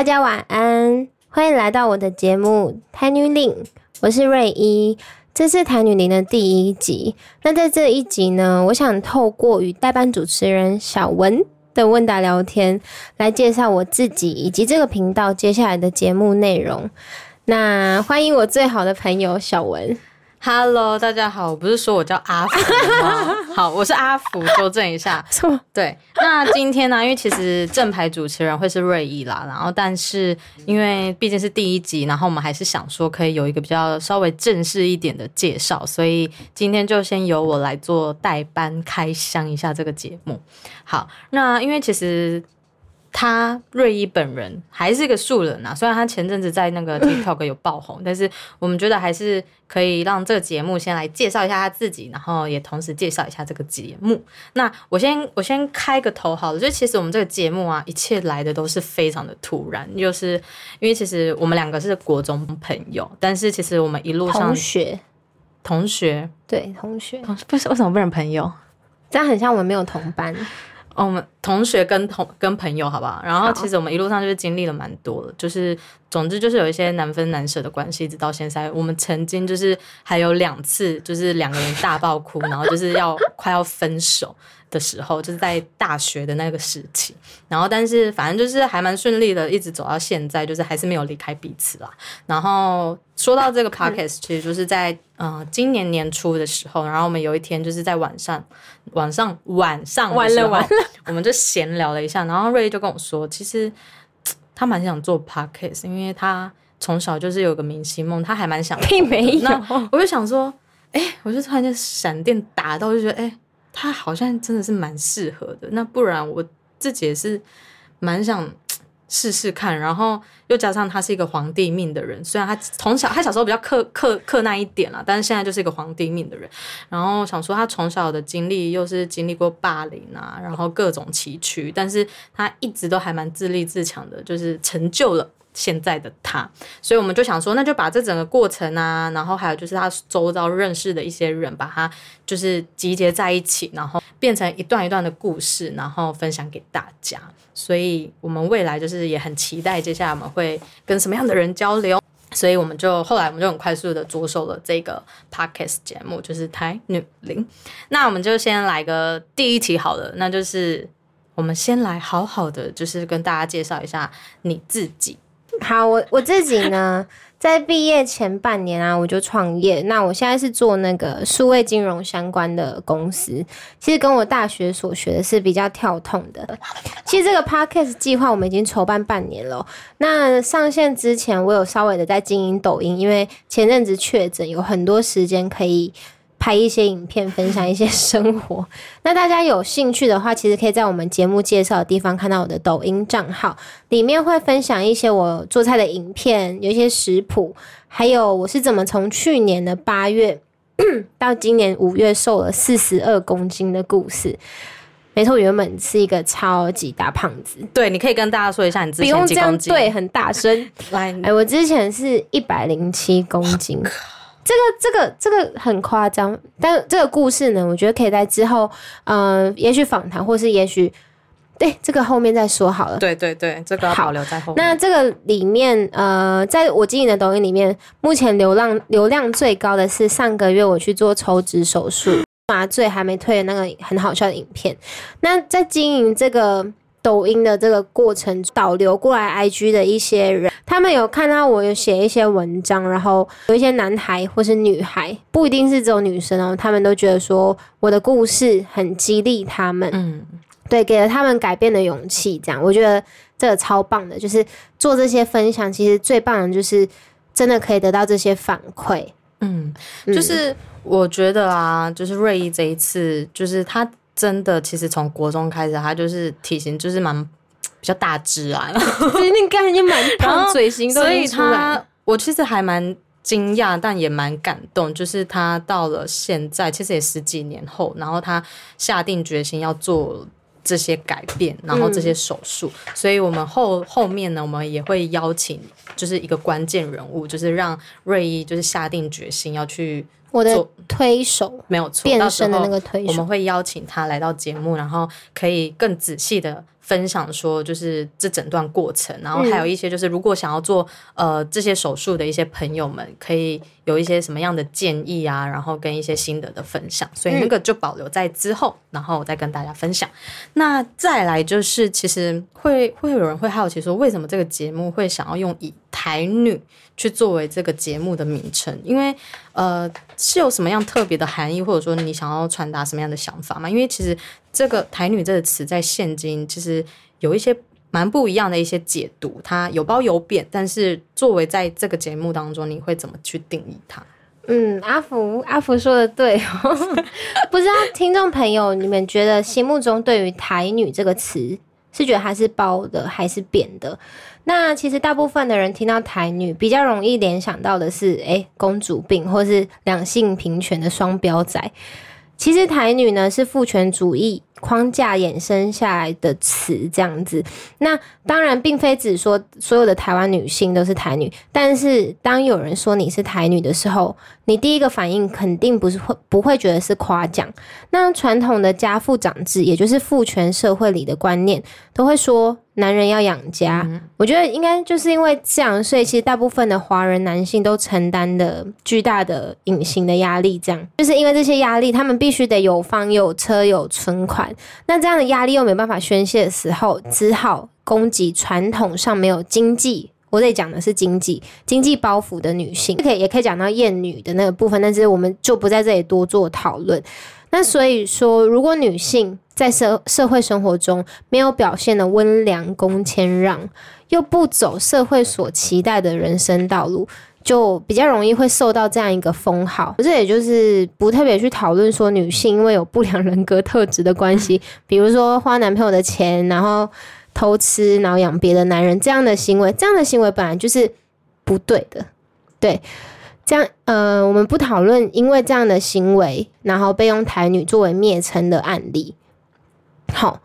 大家晚安，欢迎来到我的节目《台女令》，我是瑞一，这是《台女令》的第一集。那在这一集呢，我想透过与代班主持人小文的问答聊天，来介绍我自己以及这个频道接下来的节目内容。那欢迎我最好的朋友小文。Hello，大家好，我不是说我叫阿福吗？好，我是阿福，纠正一下。错，对，那今天呢，因为其实正牌主持人会是瑞意啦，然后但是因为毕竟是第一集，然后我们还是想说可以有一个比较稍微正式一点的介绍，所以今天就先由我来做代班开箱一下这个节目。好，那因为其实。他瑞伊本人还是一个素人啊，虽然他前阵子在那个 TikTok 有爆红，但是我们觉得还是可以让这个节目先来介绍一下他自己，然后也同时介绍一下这个节目。那我先我先开个头好了，就其实我们这个节目啊，一切来的都是非常的突然，就是因为其实我们两个是国中朋友，但是其实我们一路上同学，同学对同学，同不是为什么不能朋友？这样很像我们没有同班。哦，我们同学跟同跟朋友，好不好？然后其实我们一路上就是经历了蛮多的，就是总之就是有一些难分难舍的关系，直到现在。我们曾经就是还有两次，就是两个人大爆哭，然后就是要快要分手的时候，就是在大学的那个时期。然后但是反正就是还蛮顺利的，一直走到现在，就是还是没有离开彼此啦。然后说到这个 podcast，其实就是在呃今年年初的时候，然后我们有一天就是在晚上晚上晚上完了完了，我们就闲聊了一下，然后瑞就跟我说，其实他蛮想做 podcast，因为他从小就是有个明星梦，他还蛮想。并没有那我就想说，哎、我就突然间闪电打到，就觉得，哎、他好像真的是蛮适合的。那不然我自己也是蛮想 试试看，然后又加上他是一个皇帝命的人，虽然他从小他小时候比较克克克那一点啦，但是现在就是一个皇帝命的人。然后想说他从小的经历又是经历过霸凌啊，然后各种崎岖，但是他一直都还蛮自立自强的，就是成就了。现在的他，所以我们就想说，那就把这整个过程啊，然后还有就是他周遭认识的一些人，把它就是集结在一起，然后变成一段一段的故事，然后分享给大家。所以我们未来就是也很期待，接下来我们会跟什么样的人交流。所以我们就后来我们就很快速的着手了这个 podcast 节目，就是台女零。那我们就先来个第一题好了，那就是我们先来好好的就是跟大家介绍一下你自己。好，我我自己呢，在毕业前半年啊，我就创业。那我现在是做那个数位金融相关的公司，其实跟我大学所学的是比较跳痛的。其实这个 podcast 计划我们已经筹办半年了哦。那上线之前，我有稍微的在经营抖音，因为前阵子确诊，有很多时间可以。拍一些影片，分享一些生活。那大家有兴趣的话，其实可以在我们节目介绍的地方看到我的抖音账号，里面会分享一些我做菜的影片，有一些食谱，还有我是怎么从去年的八月 到今年五月瘦了四十二公斤的故事。没错，我原本是一个超级大胖子，对，你可以跟大家说一下你之不用这样。对，很大声。来，哎，我之前是一百零七公斤，这个这个这个很夸张，但这个故事呢，我觉得可以在之后，呃，也许访谈，或是也许对这个后面再说好了。对对对，这个好保留在后面。那这个里面，呃，在我经营的抖音里面，目前流量流量最高的是上个月我去做抽脂手术，麻醉还没退的那个很好笑的影片。那在经营这个抖音的这个过程，导流过来 IG 的一些人，他们有看到我有写一些文章，然后有一些男孩或是女孩，不一定是只有女生哦，他们都觉得说我的故事很激励他们，嗯，对，给了他们改变的勇气。这样，我觉得这个超棒的，就是做这些分享，其实最棒的就是真的可以得到这些反馈。嗯，嗯就是我觉得啊，就是瑞意这一次，就是他真的其实从国中开始，他就是体型就是蛮比较大只啊，最近感觉蛮然胖，嘴型都所以他。我其实还蛮惊讶，但也蛮感动，就是他到了现在，其实也十几年后，然后他下定决心要做。这些改变，然后这些手术，所以我们后后面呢，我们也会邀请，就是一个关键人物，就是让瑞一就是下定决心要去我的推手没有错，变到时候身的那个推手，我们会邀请他来到节目，然后可以更仔细的分享说，就是这整段过程，然后还有一些就是如果想要做呃这些手术的一些朋友们，可以有一些什么样的建议啊，然后跟一些心得的分享，所以那个就保留在之后，然后我再跟大家分享。那再来就是，其实会会有人会好奇说，为什么这个节目会想要用以台女去作为这个节目的名称？因为呃，是有什么样特别的含义，或者说你想要传达什么样的想法吗？因为其实这个台女这个词在现今其实有一些蛮不一样的一些解读，它有褒有贬。但是作为在这个节目当中，你会怎么去定义它？嗯，阿福，阿福说的对，不知道听众朋友你们觉得心目中对于台女这个词是觉得它是褒的还是贬的？那其实大部分的人听到台女，比较容易联想到的是，哎，公主病或是两性平权的双标仔。其实台女呢是父权主义。框架衍生下来的词这样子，那当然并非只说所有的台湾女性都是台女，但是当有人说你是台女的时候，你第一个反应肯定不是会不会觉得是夸奖。那传统的家父长制，也就是父权社会里的观念，都会说。男人要养家，我觉得应该就是因为这样，所以其实大部分的华人男性都承担的巨大的隐形的压力，这样就是因为这些压力，他们必须得有房有车有存款，那这样的压力又没办法宣泄的时候，只好攻击传统上没有经济，我得讲的是经济经济包袱的女性，可以也可以讲到厌女的那个部分，但是我们就不在这里多做讨论。那所以说，如果女性在社社会生活中没有表现的温良恭谦让，又不走社会所期待的人生道路，就比较容易会受到这样一个封号。这也就是不特别去讨论说女性因为有不良人格特质的关系，比如说花男朋友的钱，然后偷吃，然后养别的男人这样的行为，这样的行为本来就是不对的，对。这样，呃，我们不讨论因为这样的行为，然后被用台女作为蔑称的案例。好，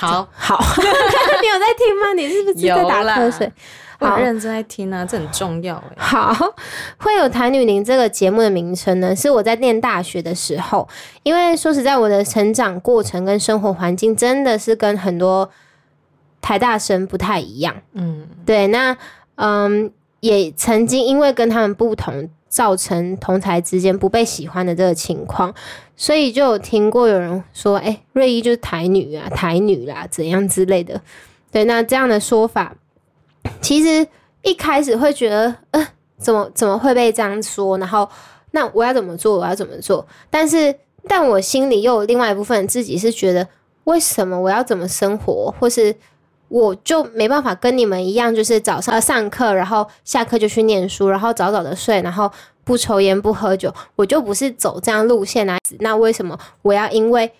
好，好，你有在听吗？你是不是在打瞌睡？我认真在听啊，这很重要哎。好，会有台女林这个节目的名称呢，是我在念大学的时候，因为说实在，我的成长过程跟生活环境真的是跟很多台大生不太一样。嗯，对，那，嗯。也曾经因为跟他们不同，造成同台之间不被喜欢的这个情况，所以就有听过有人说：“哎，瑞伊就是台女啊，台女啦，怎样之类的。”对，那这样的说法，其实一开始会觉得，呃，怎么怎么会被这样说？然后，那我要怎么做？我要怎么做？但是，但我心里又有另外一部分自己是觉得，为什么我要怎么生活，或是？我就没办法跟你们一样，就是早上上课，然后下课就去念书，然后早早的睡，然后不抽烟不喝酒，我就不是走这样路线来。那为什么我要因为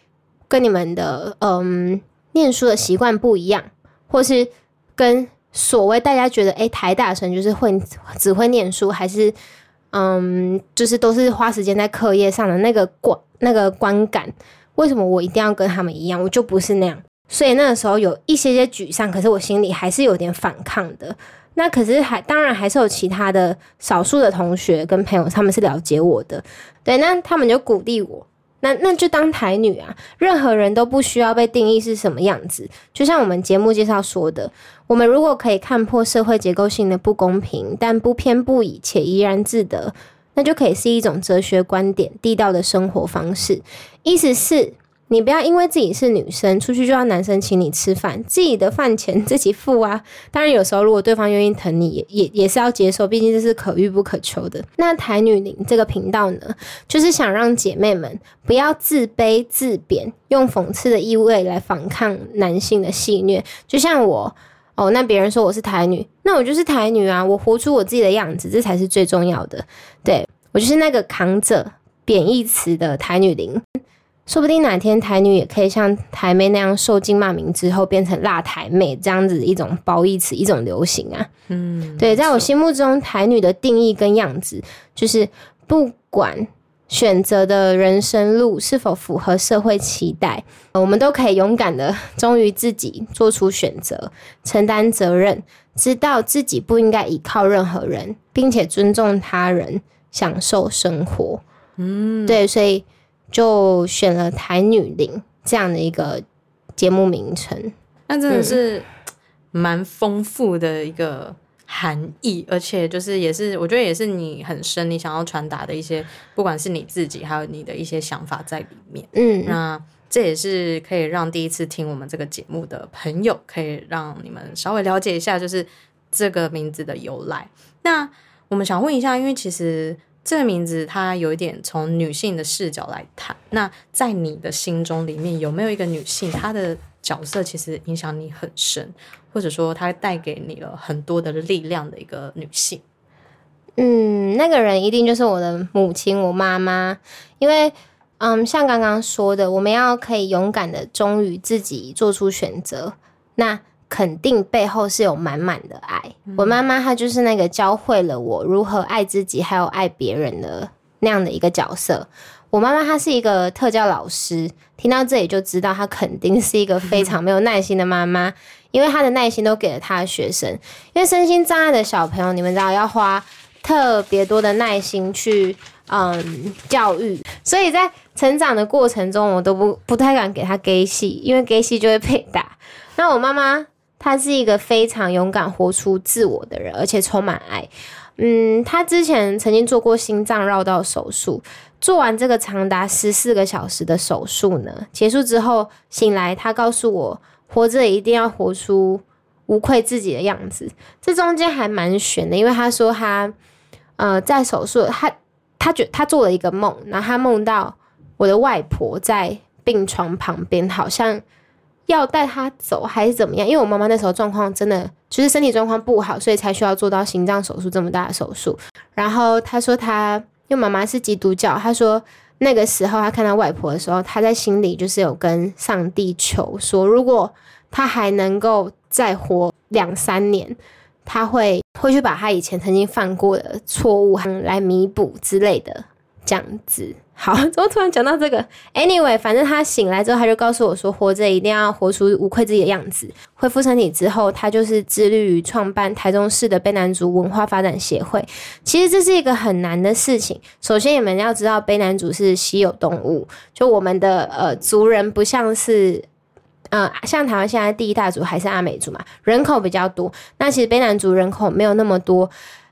跟你们的嗯念书的习惯不一样，或是跟所谓大家觉得诶台大生就是会只会念书，还是嗯就是都是花时间在课业上的那个观那个观感，为什么我一定要跟他们一样？我就不是那样。所以那个时候有一些些沮丧，可是我心里还是有点反抗的。那可是还当然还是有其他的少数的同学跟朋友，他们是了解我的，对，那他们就鼓励我。那那就当台女啊，任何人都不需要被定义是什么样子。就像我们节目介绍说的，我们如果可以看破社会结构性的不公平，但不偏不倚且怡然自得，那就可以是一种哲学观点、地道的生活方式。意思是。你不要因为自己是女生，出去就要男生请你吃饭，自己的饭钱 自己付啊。当然，有时候如果对方愿意疼你，也也也是要接受，毕竟这是可遇不可求的。那台女林这个频道呢，就是想让姐妹们不要自卑自贬，用讽刺的意味来反抗男性的戏虐。就像我哦，那别人说我是台女，那我就是台女啊，我活出我自己的样子，这才是最重要的。对我就是那个扛着贬义词的台女林。说不定哪天台女也可以像台妹那样受尽骂名之后变成辣台妹这样子一种褒义词一种流行啊。嗯，对，在我心目中台女的定义跟样子，就是不管选择的人生路是否符合社会期待，我们都可以勇敢的忠于自己，做出选择，承担责任，知道自己不应该依靠任何人，并且尊重他人，享受生活。嗯，对，所以。就选了台女林这样的一个节目名称。那真的是蛮丰富的一个含义，而且就是也是我觉得也是你很深，你想要传达的一些，不管是你自己还有你的一些想法在里面。嗯，那这也是可以让第一次听我们这个节目的朋友，可以让你们稍微了解一下，就是这个名字的由来。那我们想问一下，因为其实这个名字它有一点从女性的视角来谈。那在你的心中里面，有没有一个女性，她的角色其实影响你很深，或者说她带给你了很多的力量的一个女性？嗯，那个人一定就是我的母亲，我妈妈，因为。嗯，像刚刚说的，我们要可以勇敢的忠于自己做出选择，那肯定背后是有满满的爱。我妈妈她就是那个教会了我如何爱自己，还有爱别人的那样的一个角色。我妈妈她是一个特教老师，听到这里就知道她肯定是一个非常 没有耐心的妈妈，因为她的耐心都给了她的学生。因为身心障碍的小朋友，你们知道要花特别多的耐心去嗯教育，所以在。成长的过程中，我都不不太敢给他给戏，因为给戏就会被打。那我妈妈，他是一个非常勇敢、活出自我的人，而且充满爱。嗯，他之前曾经做过心脏绕道手术，做完这个长达十四个小时的手术呢，结束之后醒来，他告诉我，活着一定要活出无愧自己的样子。这中间还蛮悬的，因为他说他，呃，在手术，他他觉他做了一个梦，然后他梦到。我的外婆在病床旁边，好像要带她走还是怎么样？因为我妈妈那时候状况真的就是身体状况不好，所以才需要做到心脏手术这么大的手术。然后她说，她因为妈妈是基督教，她说那个时候她看到外婆的时候，她在心里就是有跟上帝求说，如果她还能够再活两三年，她会会去把她以前曾经犯过的错误来弥补之类的。这样子好，怎么突然讲到这个？Anyway，反正他醒来之后，他就告诉我说，活着一定要活出无愧自己的样子。恢复身体之后，他就是致力于创办台中市的卑南族文化发展协会。其实这是一个很难的事情。首先，你们要知道，卑南族是稀有动物，就我们的呃族人不像是，呃，像台湾现在第一大族还是阿美族嘛，人口比较多。那其实卑南族人口没有那么多。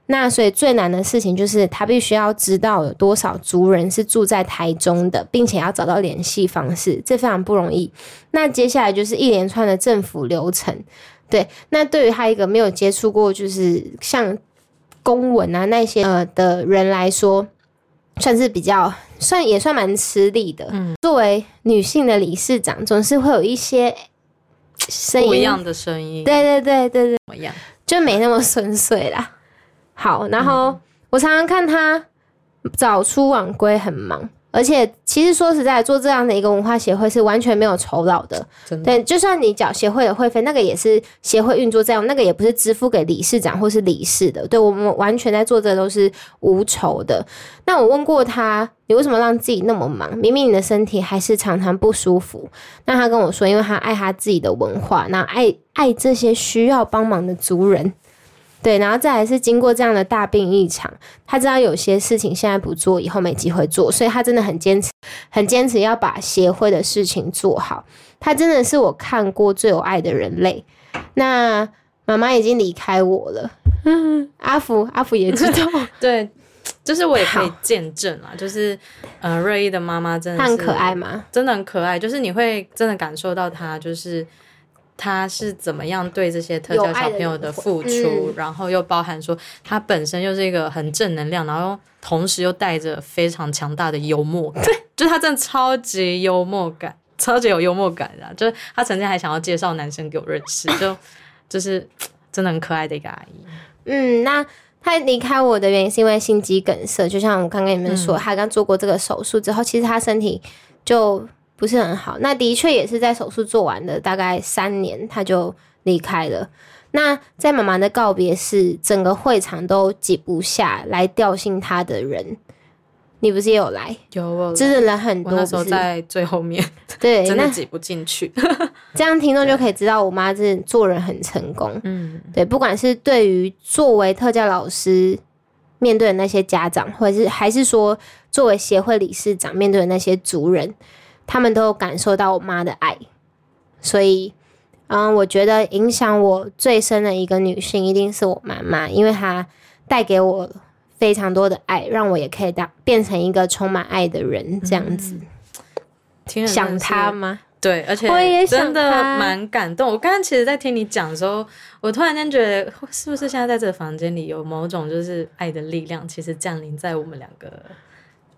那所以最难的事情就是他必须要知道有多少族人是住在台中的，并且要找到联系方式，这非常不容易。那接下来就是一连串的政府流程，对。那对于他一个没有接触过就是像公文啊那些呃的人来说，算是比较算也算蛮吃力的。嗯，作为女性的理事长，总是会有一些声音不一样的声音，对对对对对，怎么样？就没那么顺遂啦。好，然后我常常看他早出晚归，很忙。而且，其实说实在，做这样的一个文化协会是完全没有酬劳的。对，就算你缴协会的会费，那个也是协会运作这样，那个也不是支付给理事长或是理事的。对我们完全在做这都是无酬的。那我问过他，你为什么让自己那么忙？明明你的身体还是常常不舒服。那他跟我说，因为他爱他自己的文化，那爱爱这些需要帮忙的族人。对，然后再来是经过这样的大病一场，他知道有些事情现在不做，以后没机会做，所以他真的很坚持，很坚持要把协会的事情做好。他真的是我看过最有爱的人类。那妈妈已经离开我了，阿福阿福也知道，对，就是我也可以见证啊，就是呃，瑞一的妈妈真的很可爱吗？真的很可爱，就是你会真的感受到她就是。他是怎么样对这些特教小朋友的付出，然后又包含说他本身又是一个很正能量，然后同时又带着非常强大的幽默感，就是他真的超级幽默感，超级有幽默感的。就是他曾经还想要介绍男生给我认识，就就是真的很可爱的一个阿姨。嗯，那他离开我的原因是因为心肌梗塞，就像我刚跟你们说，他刚做过这个手术之后，其实他身体就。不是很好，那的确也是在手术做完的大概三年，他就离开了。那在妈妈的告别式，整个会场都挤不下来吊信他的人，你不是也有来？有，真的人很多。那时候在最后面，对，真的挤不进去。这样听众就 可以知道，我妈是做人很成功。嗯，对，不管是对于作为特教老师面对的那些家长，或者是还是说作为协会理事长面对的那些族人。他们都有感受到我妈的爱，所以，嗯，我觉得影响我最深的一个女性一定是我妈妈，因为她带给我非常多的爱，让我也可以当变成一个充满爱的人，这样子。想她吗？对，而且我也想真的蛮感动。我刚刚其实，在听你讲的时候，我突然间觉得，是不是现在在这个房间里有某种就是爱的力量，其实降临在我们两个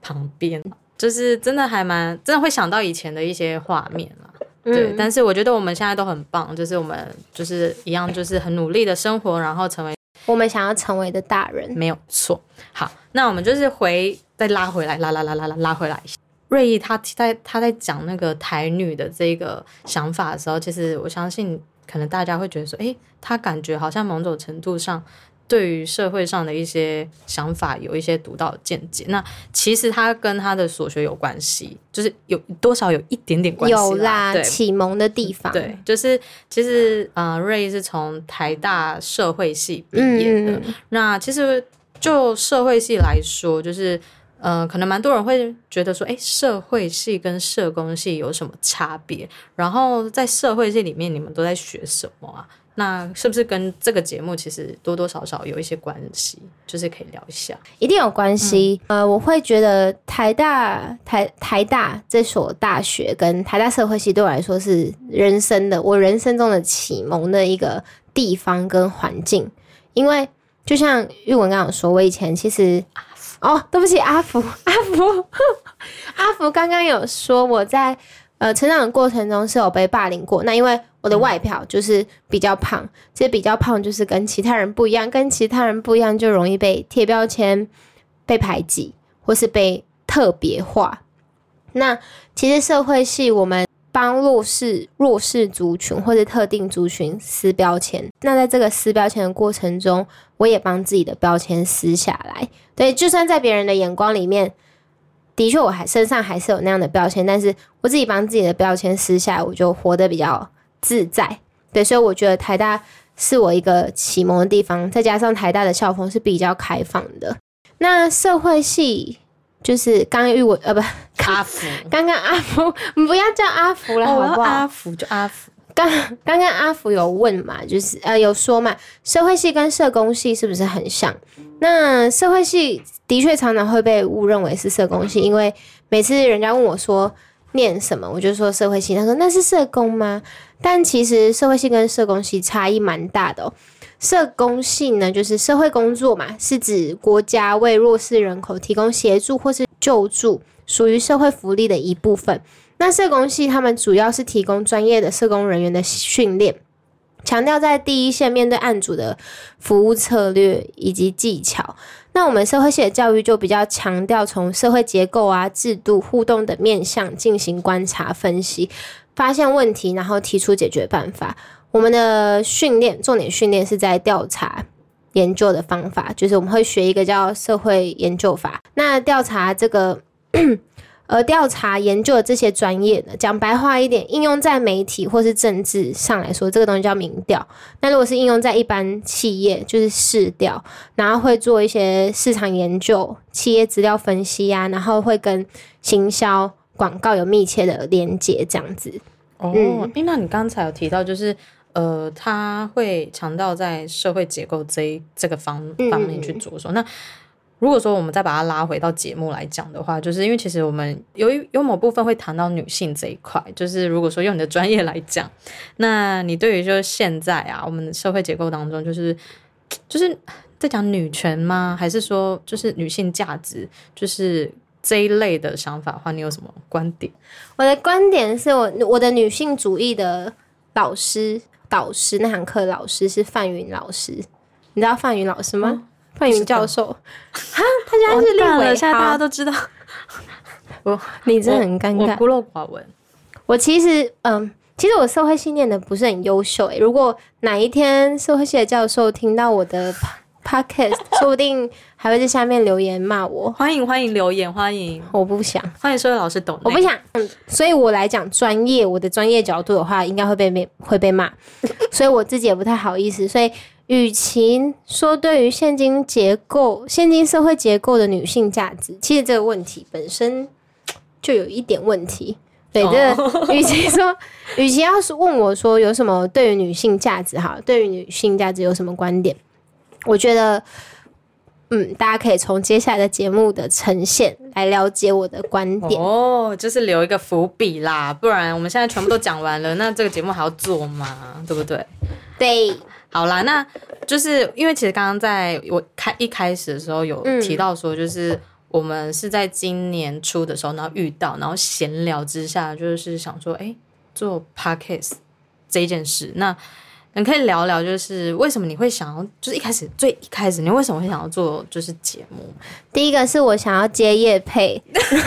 旁边，就是真的还蛮真的会想到以前的一些画面啦。对，嗯但是我觉得我们现在都很棒，就是我们就是一样，就是很努力的生活，然后成为我们想要成为的大人。没有错。好，那我们就是回再拉回来，拉拉拉拉拉拉回来。瑞毅他在他在讲那个台女的这个想法的时候，其实我相信可能大家会觉得说，诶，他感觉好像某种程度上对于社会上的一些想法有一些独到的见解。那其实他跟他的所学有关系，就是有多少有一点点关系有啦，对，启蒙的地方。对，就是其实呃，瑞是从台大社会系毕嗯，业的。那其实就社会系来说，就是呃，可能蛮多人会觉得说，哎，社会系跟社工系有什么差别？然后在社会系里面，你们都在学什么啊？那是不是跟这个节目其实多多少少有一些关系？就是可以聊一下。一定有关系。呃，我会觉得台大台台大这所大学跟台大社会系对我来说是人生的我人生中的启蒙的一个地方跟环境，因为就像玉文刚刚有说，我以前其实哦，对不起，阿福，阿福，阿福刚刚有说我在呃成长的过程中是有被霸凌过。那因为我的外表就是比较胖，其实比较胖就是跟其他人不一样，跟其他人不一样就容易被贴标签、被排挤，或是被特别化。那其实社会系我们帮弱势弱势族群或者特定族群撕标签，那在这个撕标签的过程中，我也帮自己的标签撕下来。对，就算在别人的眼光里面，的确我还身上还是有那样的标签，但是我自己帮自己的标签撕下来，我就活得比较自在。对，所以我觉得台大是我一个启蒙的地方，再加上台大的校风是比较开放的。那社会系就是刚刚玉我呃不，阿福，刚刚阿福，你不要叫阿福了，好不好？阿福就阿福。刚刚刚阿福有问嘛，就是呃有说嘛，社会系跟社工系是不是很像？那社会系的确常常会被误认为是社工系，因为每次人家问我说念什么，我就说社会系，他说那是社工吗？但其实社会系跟社工系差异蛮大的哦。社工系呢，就是社会工作嘛，是指国家为弱势人口提供协助或是救助，属于社会福利的一部分。那社工系他们主要是提供专业的社工人员的训练，强调在第一线面对案主的服务策略以及技巧。那我们社会系的教育就比较强调从社会结构啊、制度、互动等面向进行观察分析，发现问题，然后提出解决办法。我们的训练重点训练是在调查研究的方法，就是我们会学一个叫社会研究法。那调查这个而调查研究的这些专业呢，讲白话一点，应用在媒体或是政治上来说，这个东西叫民调。那如果是应用在一般企业，就是市调，然后会做一些市场研究、企业资料分析啊，然后会跟行销、广告有密切的连接，这样子。哦，那你刚才有提到，就是呃，他会强调在社会结构这一这个方嗯方面去着手。那如果说我们再把它拉回到节目来讲的话，就是因为其实我们有一有某部分会谈到女性这一块，就是如果说用你的专业来讲，那你对于就是现在啊，我们的社会结构当中，就是 就是在讲女权吗？还是说就是女性价值，就是这一类的想法的话，你有什么观点？我的观点是我我的女性主义的老师导师那堂课的老师是范云老师，你知道范云老师吗？范云教授，哈，他现在是立委，现在大家都知道。我 你真的很尴尬。我孤陋寡闻。我其实，嗯，其实我社会系念的不是很优秀诶。如果哪一天社会系的教授听到我的 po- podcast，说不定还会在下面留言骂我。欢迎欢迎留言，欢迎我不想，欢迎所有老师懂。我不想，嗯，所以我来讲专业，我的专业角度的话，应该会被被会被骂，所以我自己也不太好意思。所以，与其说对于现今结构、现今社会结构的女性价值，其实这个问题本身就有一点问题。对，哦这与其说，与其要是问我说有什么对于女性价值哈，对于女性价值有什么观点，我觉得，嗯，大家可以从接下来的节目的呈现来了解我的观点。哦，就是留一个伏笔啦，不然我们现在全部都讲完了，那这个节目还要做吗？对不对？对，好啦，那就是因为其实刚刚在我开一开始的时候有嗯提到说，就是我们是在今年初的时候，然后遇到，然后闲聊之下，就是想说，哎，做 podcast 这一件事，那你可以聊聊，就是为什么你会想要，就是一开始最一开始你为什么会想要做就是节目？第一个是我想要接夜配，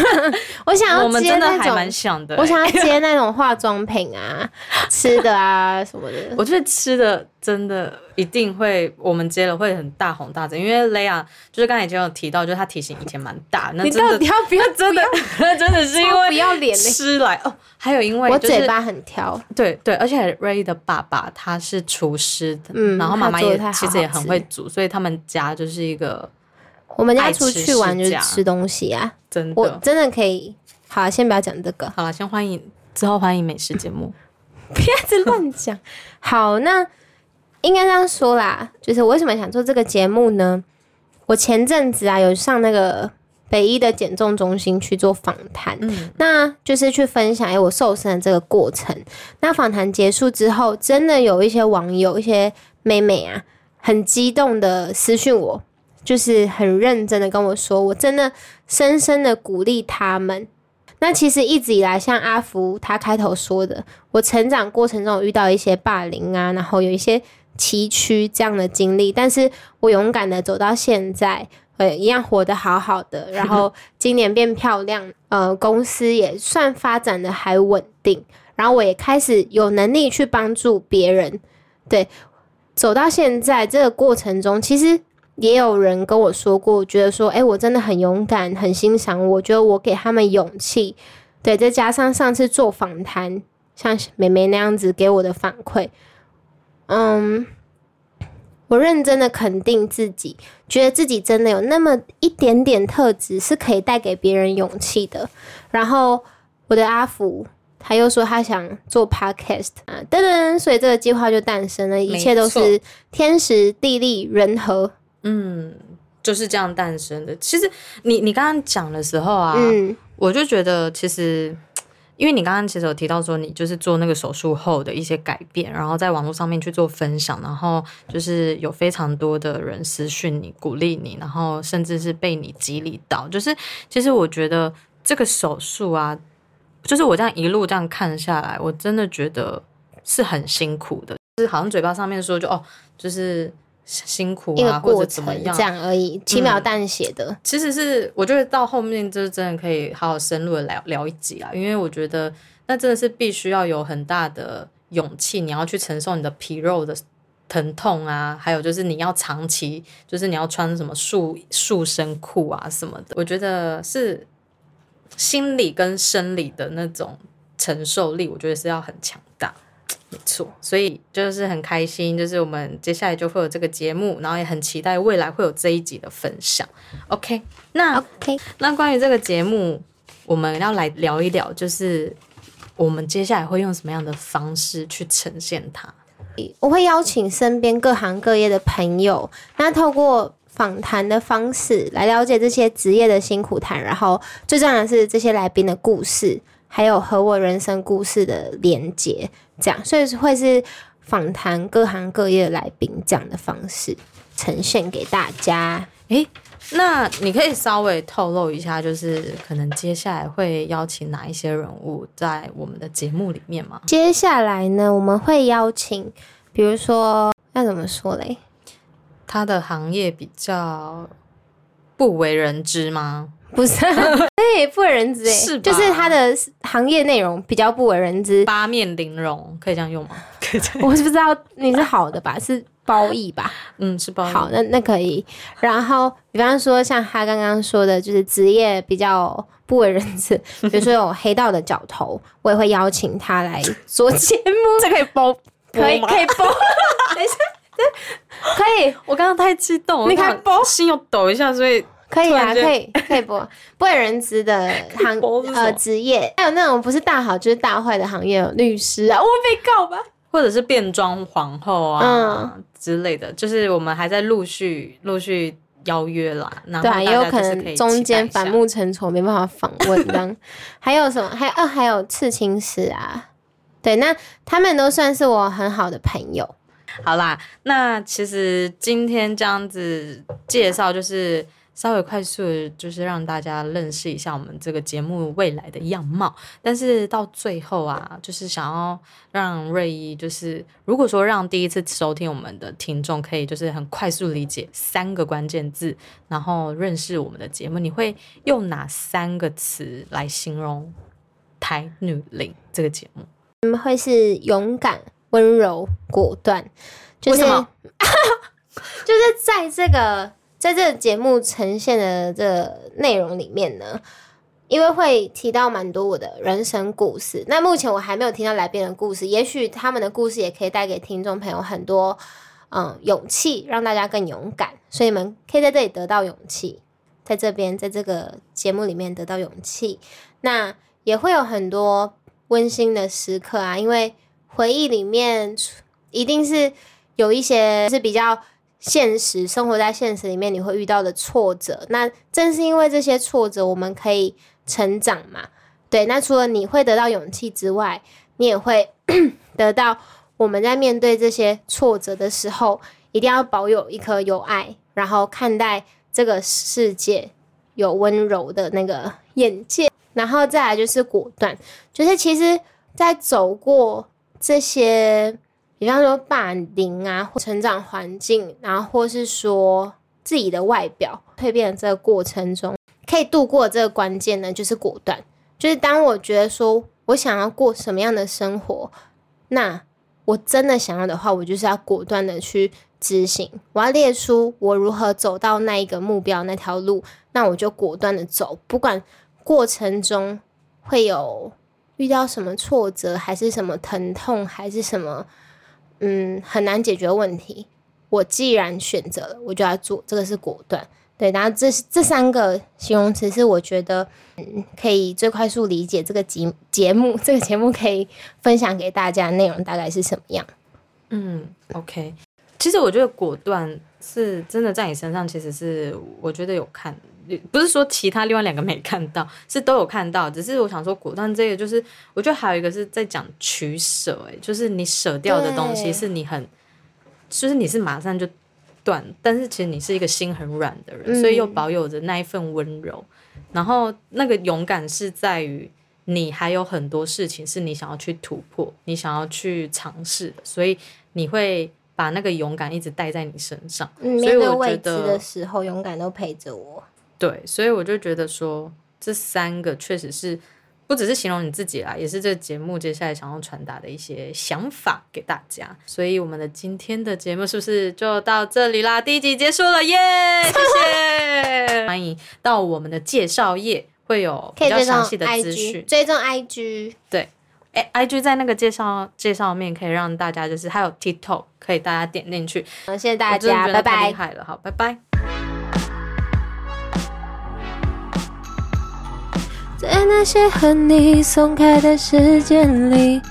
我想要我们接那真的还蛮种，想的、我想要接那种化妆品啊、吃的啊什么的。我觉得吃的真的一定会，我们接了会很大红大紫，因为雷亚就是刚才已经有提到，就是她体型以前蛮大，那你真的到底要不要 真的那真的是因超为不要脸的？吃来哦，还有因为、我就是、嘴巴很挑，对对，而且瑞的爸爸他是厨师的，嗯然后妈妈也其实也很会煮，所以他们家就是一个我们家出去玩就是吃东西啊，真的。我真的可以。好，先不要讲这个，好了，先欢迎之后欢迎美食节目。不要一直乱讲。好，那应该这样说啦，就是我为什么想做这个节目呢？我前阵子啊有上那个北医的减重中心去做访谈，嗯，那就是去分享哎我瘦身的这个过程。那访谈结束之后，真的有一些网友、一些妹妹啊，很激动的私讯我，就是很认真的跟我说，我真的深深的鼓励他们。那其实一直以来，像阿福他开头说的，我成长过程中遇到一些霸凌啊，然后有一些崎岖这样的经历，但是我勇敢的走到现在，呃，一样活得好好的，然后今年变漂亮，呃，公司也算发展的还稳定，然后我也开始有能力去帮助别人，对，走到现在这个过程中，其实也有人跟我说过，觉得说，哎、我真的很勇敢，很欣赏我，觉得我给他们勇气，对，再加上上次做访谈，像美眉那样子给我的反馈，嗯，我认真的肯定自己，觉得自己真的有那么一点点特质是可以带给别人勇气的。然后我的阿福他又说他想做 podcast 啊，噔噔，所以这个计划就诞生了，一切都是天时地利人和。嗯，就是这样诞生的。其实你你刚刚讲的时候啊，嗯，我就觉得其实。因为你刚刚其实有提到说，你就是做那个手术后的一些改变，然后在网络上面去做分享，然后就是有非常多的人私讯你、鼓励你，然后甚至是被你激励到。就是其实我觉得这个手术啊，就是我这样一路这样看下来，我真的觉得是很辛苦的。就是好像嘴巴上面说就哦，就是辛苦一个啊，或过者怎么样程这，样而已，轻描淡写的。其实是我觉得到后面就是真的可以好好深入的聊聊一集啊，因为我觉得那真的是必须要有很大的勇气，你要去承受你的皮肉的疼痛啊，还有就是你要长期，就是你要穿什么束束身裤啊什么的，我觉得是心理跟生理的那种承受力，我觉得是要很强大。没错，所以就是很开心，就是我们接下来就会有这个节目，然后也很期待未来会有这一集的分享。OK，那 OK，那关于这个节目，我们要来聊一聊，就是我们接下来会用什么样的方式去呈现它。我会邀请身边各行各业的朋友，那透过访谈的方式来了解这些职业的辛苦谈，然后最重要的是这些来宾的故事，还有和我人生故事的连接，这样，所以会是访谈各行各业的来宾这样的方式呈现给大家。诶，那你可以稍微透露一下，就是可能接下来会邀请哪一些人物在我们的节目里面吗？接下来呢，我们会邀请，比如说要怎么说嘞？他的行业比较不为人知吗？不是，对，不为人知哎，是就是他的行业内容比较不为人知。八面玲珑可以这样用吗？可以这样，我是不知道你是好的吧？是褒义吧？嗯，是褒义好，那那可以。然后，比方说像他刚刚说的，就是职业比较不为人知，比如说有黑道的角头，我也会邀请他来做节目。这可以包，可以，可以包。等一下，可以，我刚刚太激动，了你看包心又抖一下，所以可以啊，可以 可以播不为人知的行 呃职业，还有那种不是大好就是大坏的行业，律师啊，我会被告吧？或者是变装皇后啊、嗯之类的，就是我们还在陆续陆续邀约啦。对啊，也有可能中间反目成仇，没办法访问这样。还有什么？还有呃，还有刺青师啊，对，那他们都算是我很好的朋友。好啦，那其实今天这样子介绍，就是稍微快速地就是让大家认识一下我们这个节目未来的样貌。但是到最后啊，就是想要让瑞一，就是如果说让第一次收听我们的听众可以就是很快速理解三个关键字，然后认识我们的节目，你会用哪三个词来形容《台女领》这个节目？你们会是勇敢、温柔、果断，就是 就是在这个在这个节目呈现的这内容里面呢，因为会提到蛮多我的人生故事。那目前我还没有听到来宾的故事，也许他们的故事也可以带给听众朋友很多嗯勇气，让大家更勇敢。所以你们可以在这里得到勇气，在这边在这个节目里面得到勇气。那也会有很多温馨的时刻啊，因为回忆里面一定是有一些是比较现实，生活在现实里面你会遇到的挫折。那正是因为这些挫折，我们可以成长嘛。对，那除了你会得到勇气之外，你也会 得到我们在面对这些挫折的时候，一定要保有一颗有爱，然后看待这个世界有温柔的那个眼界。然后再来就是果断，就是其实，在走过这些，比方说霸凌啊，或成长环境，然后或是说自己的外表蜕变的这个过程中，可以度过这个关键呢，就是果断。就是当我觉得说我想要过什么样的生活，那我真的想要的话，我就是要果断的去执行。我要列出我如何走到那一个目标那条路，那我就果断的走，不管。过程中会有遇到什么挫折，还是什么疼痛，还是什么嗯很难解决问题，我既然选择了，我就要做，这个是果断。对，然后这这三个形容词是我觉得嗯可以最快速理解这个节节目，这个节目可以分享给大家内容大概是什么样。嗯，OK。其实我觉得果断是真的在你身上，其实是我觉得有看，不是说其他另外两个没看到，是都有看到。只是我想说果断这个，就是我觉得还有一个是在讲取舍，哎，就是你舍掉的东西是你很，就是你是马上就断，但是其实你是一个心很软的人，嗯所以又保有着那一份温柔。然后那个勇敢是在于你还有很多事情是你想要去突破，你想要去尝试的，所以你会把那个勇敢一直带在你身上。嗯，所以面对我觉未知的，时候，勇敢都陪着我。对，所以我就觉得说，这三个确实是不只是形容你自己啦，也是这个节目接下来想要传达的一些想法给大家。所以我们的今天的节目是不是就到这里啦？第一集结束了，耶！谢谢，欢迎到我们的介绍页，会有比较详细的资讯。追踪 IG 对。哎，IG 在那个介绍介绍面可以让大家就是还有 TikTok 可以大家点进去。好，谢谢大家，拜拜。太厉害了，好，拜拜。在那些和你松开的时间里，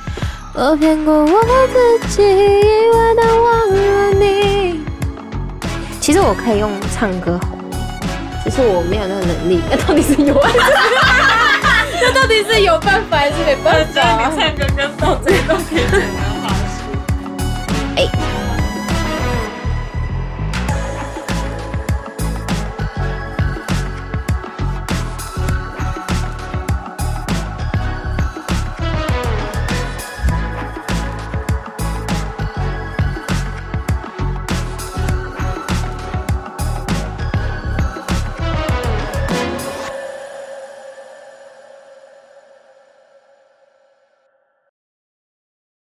我骗过我自己，以为能忘了你。其实我可以用唱歌红，只是我没有那个能力。那到底是有还是？那到底是有办法还是没办法？唱歌跟到这里都可以